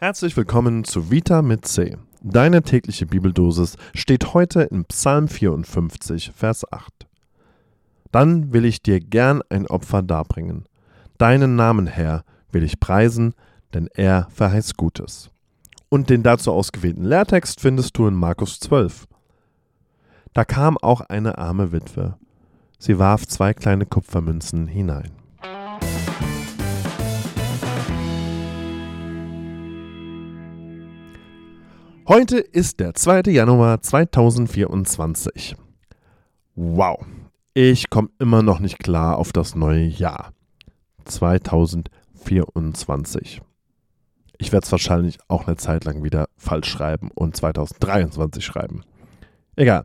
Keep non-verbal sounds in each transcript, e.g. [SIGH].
Herzlich willkommen zu Vita mit C. Deine tägliche Bibeldosis steht heute in Psalm 54, Vers 8. Dann will ich dir gern ein Opfer darbringen. Deinen Namen, Herr, will ich preisen, denn er verheißt Gutes. Und den dazu ausgewählten Lehrtext findest du in Markus 12. Da kam auch eine arme Witwe. Sie warf zwei kleine Kupfermünzen hinein. Heute ist der 2. Januar 2024. Wow, ich komme immer noch nicht klar auf das neue Jahr. 2024. Ich werde es wahrscheinlich auch eine Zeit lang wieder falsch schreiben und 2023 schreiben. Egal.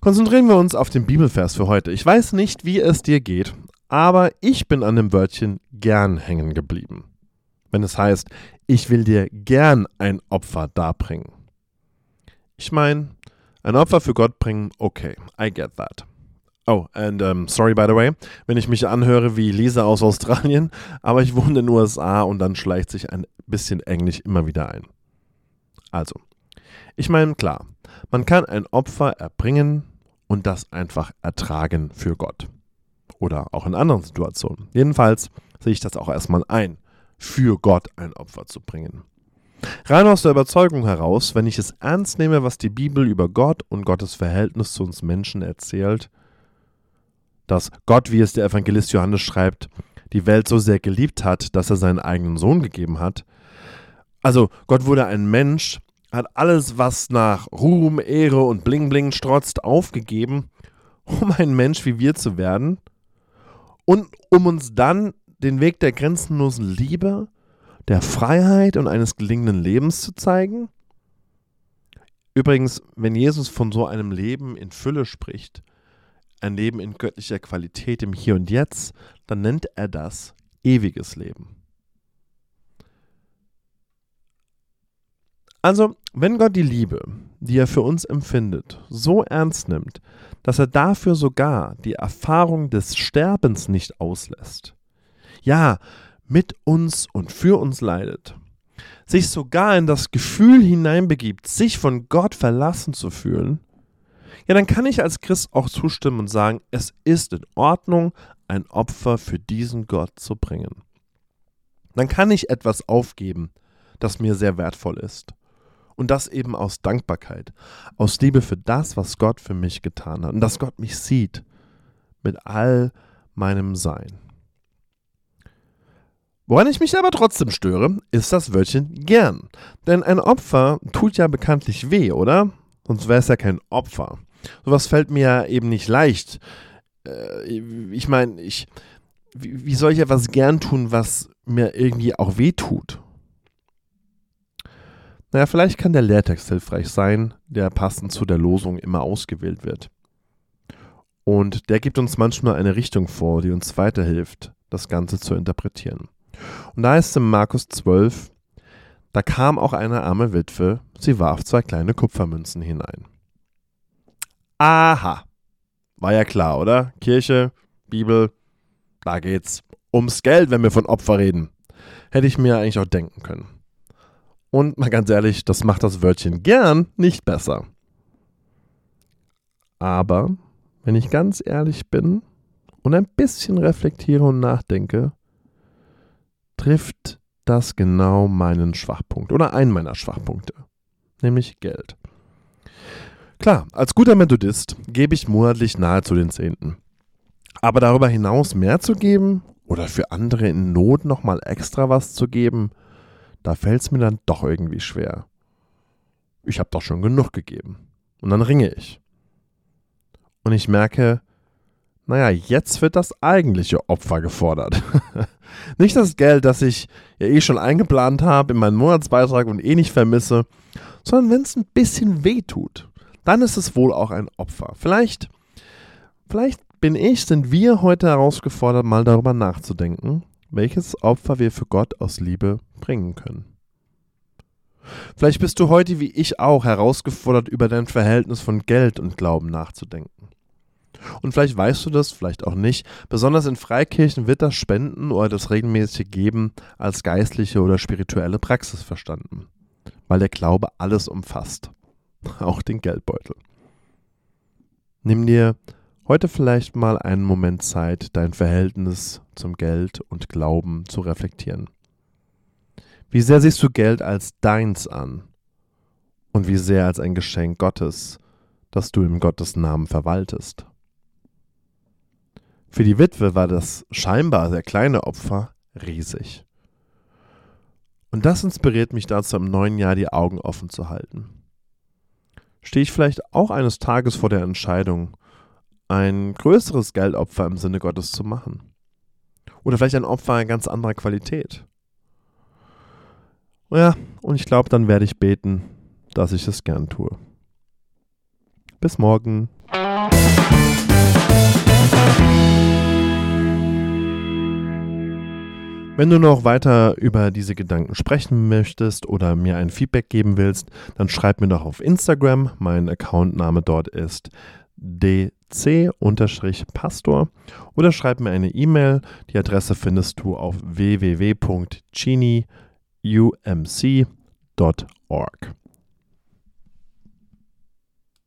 Konzentrieren wir uns auf den Bibelvers für heute. Ich weiß nicht, wie es dir geht, aber ich bin an dem Wörtchen gern hängen geblieben. Wenn es heißt, ich will dir gern ein Opfer darbringen. Ich meine, ein Opfer für Gott bringen, okay, I get that. Oh, and um, sorry by the way, wenn ich mich anhöre wie Lisa aus Australien, [LAUGHS] aber ich wohne in den USA und dann schleicht sich ein bisschen Englisch immer wieder ein. Also, ich meine, klar, man kann ein Opfer erbringen und das einfach ertragen für Gott. Oder auch in anderen Situationen. Jedenfalls sehe ich das auch erstmal ein, für Gott ein Opfer zu bringen. Rein aus der Überzeugung heraus, wenn ich es ernst nehme, was die Bibel über Gott und Gottes Verhältnis zu uns Menschen erzählt, dass Gott, wie es der Evangelist Johannes schreibt, die Welt so sehr geliebt hat, dass er seinen eigenen Sohn gegeben hat. Also Gott wurde ein Mensch, hat alles, was nach Ruhm, Ehre und Bling Bling strotzt, aufgegeben, um ein Mensch wie wir zu werden und um uns dann den Weg der grenzenlosen Liebe der Freiheit und eines gelingenden Lebens zu zeigen? Übrigens, wenn Jesus von so einem Leben in Fülle spricht, ein Leben in göttlicher Qualität im Hier und Jetzt, dann nennt er das ewiges Leben. Also, wenn Gott die Liebe, die er für uns empfindet, so ernst nimmt, dass er dafür sogar die Erfahrung des Sterbens nicht auslässt, ja, mit uns und für uns leidet, sich sogar in das Gefühl hineinbegibt, sich von Gott verlassen zu fühlen, ja, dann kann ich als Christ auch zustimmen und sagen, es ist in Ordnung, ein Opfer für diesen Gott zu bringen. Dann kann ich etwas aufgeben, das mir sehr wertvoll ist. Und das eben aus Dankbarkeit, aus Liebe für das, was Gott für mich getan hat und dass Gott mich sieht mit all meinem Sein. Woran ich mich aber trotzdem störe, ist das Wörtchen gern. Denn ein Opfer tut ja bekanntlich weh, oder? Sonst wäre es ja kein Opfer. Sowas fällt mir ja eben nicht leicht. Äh, ich meine, ich, wie soll ich etwas gern tun, was mir irgendwie auch weh tut? Naja, vielleicht kann der Lehrtext hilfreich sein, der passend zu der Losung immer ausgewählt wird. Und der gibt uns manchmal eine Richtung vor, die uns weiterhilft, das Ganze zu interpretieren. Und da ist in Markus 12, da kam auch eine arme Witwe, sie warf zwei kleine Kupfermünzen hinein. Aha, war ja klar, oder? Kirche, Bibel, da geht's ums Geld, wenn wir von Opfer reden. Hätte ich mir eigentlich auch denken können. Und mal ganz ehrlich, das macht das Wörtchen gern nicht besser. Aber, wenn ich ganz ehrlich bin und ein bisschen reflektiere und nachdenke, trifft das genau meinen Schwachpunkt oder einen meiner Schwachpunkte, nämlich Geld. Klar, als guter Methodist gebe ich monatlich nahezu den Zehnten. Aber darüber hinaus mehr zu geben oder für andere in Not nochmal extra was zu geben, da fällt es mir dann doch irgendwie schwer. Ich habe doch schon genug gegeben. Und dann ringe ich. Und ich merke, naja, jetzt wird das eigentliche Opfer gefordert. [LAUGHS] nicht das Geld, das ich ja eh schon eingeplant habe in meinen Monatsbeitrag und eh nicht vermisse, sondern wenn es ein bisschen weh tut, dann ist es wohl auch ein Opfer. Vielleicht, vielleicht bin ich, sind wir heute herausgefordert, mal darüber nachzudenken, welches Opfer wir für Gott aus Liebe bringen können. Vielleicht bist du heute wie ich auch herausgefordert, über dein Verhältnis von Geld und Glauben nachzudenken. Und vielleicht weißt du das, vielleicht auch nicht. Besonders in Freikirchen wird das Spenden oder das regelmäßige Geben als geistliche oder spirituelle Praxis verstanden, weil der Glaube alles umfasst, [LAUGHS] auch den Geldbeutel. Nimm dir heute vielleicht mal einen Moment Zeit, dein Verhältnis zum Geld und Glauben zu reflektieren. Wie sehr siehst du Geld als deins an und wie sehr als ein Geschenk Gottes, das du im Gottes Namen verwaltest? Für die Witwe war das scheinbar sehr kleine Opfer riesig. Und das inspiriert mich dazu, im neuen Jahr die Augen offen zu halten. Stehe ich vielleicht auch eines Tages vor der Entscheidung, ein größeres Geldopfer im Sinne Gottes zu machen? Oder vielleicht ein Opfer ganz anderer Qualität? Ja, und ich glaube, dann werde ich beten, dass ich es gern tue. Bis morgen. Wenn du noch weiter über diese Gedanken sprechen möchtest oder mir ein Feedback geben willst, dann schreib mir doch auf Instagram. Mein Accountname dort ist dc-pastor oder schreib mir eine E-Mail. Die Adresse findest du auf www.genie.umc.org.